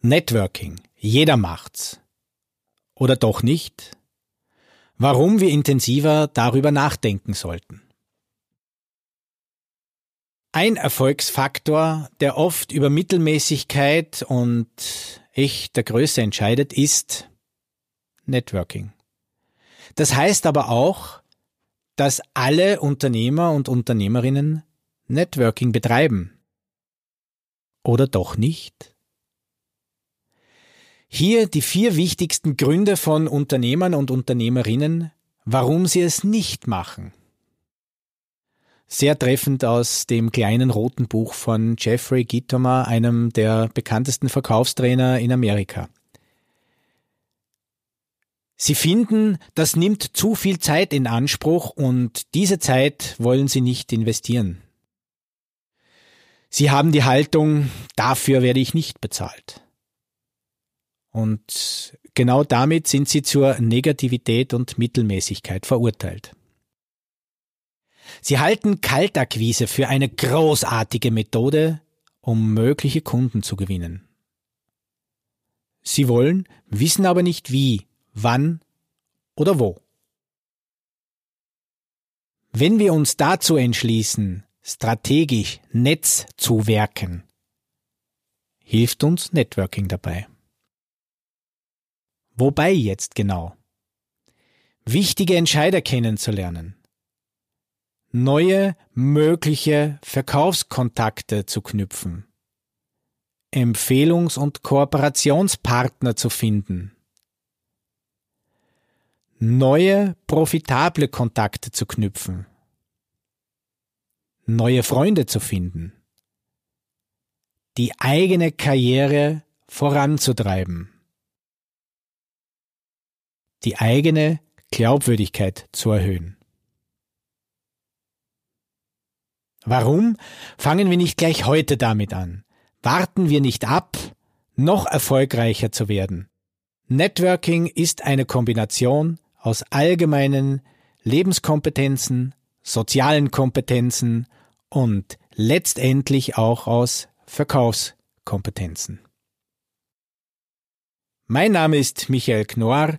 Networking. Jeder macht's. Oder doch nicht? Warum wir intensiver darüber nachdenken sollten. Ein Erfolgsfaktor, der oft über Mittelmäßigkeit und echter Größe entscheidet, ist Networking. Das heißt aber auch, dass alle Unternehmer und Unternehmerinnen Networking betreiben. Oder doch nicht? Hier die vier wichtigsten Gründe von Unternehmern und Unternehmerinnen, warum sie es nicht machen. Sehr treffend aus dem kleinen roten Buch von Jeffrey Gitomer, einem der bekanntesten Verkaufstrainer in Amerika. Sie finden, das nimmt zu viel Zeit in Anspruch und diese Zeit wollen Sie nicht investieren. Sie haben die Haltung, dafür werde ich nicht bezahlt. Und genau damit sind sie zur Negativität und Mittelmäßigkeit verurteilt. Sie halten Kaltakquise für eine großartige Methode, um mögliche Kunden zu gewinnen. Sie wollen, wissen aber nicht wie, wann oder wo. Wenn wir uns dazu entschließen, strategisch Netz zu werken, hilft uns Networking dabei. Wobei jetzt genau? Wichtige Entscheider kennenzulernen. Neue mögliche Verkaufskontakte zu knüpfen. Empfehlungs- und Kooperationspartner zu finden. Neue profitable Kontakte zu knüpfen. Neue Freunde zu finden. Die eigene Karriere voranzutreiben die eigene Glaubwürdigkeit zu erhöhen. Warum fangen wir nicht gleich heute damit an? Warten wir nicht ab, noch erfolgreicher zu werden. Networking ist eine Kombination aus allgemeinen Lebenskompetenzen, sozialen Kompetenzen und letztendlich auch aus Verkaufskompetenzen. Mein Name ist Michael Knorr,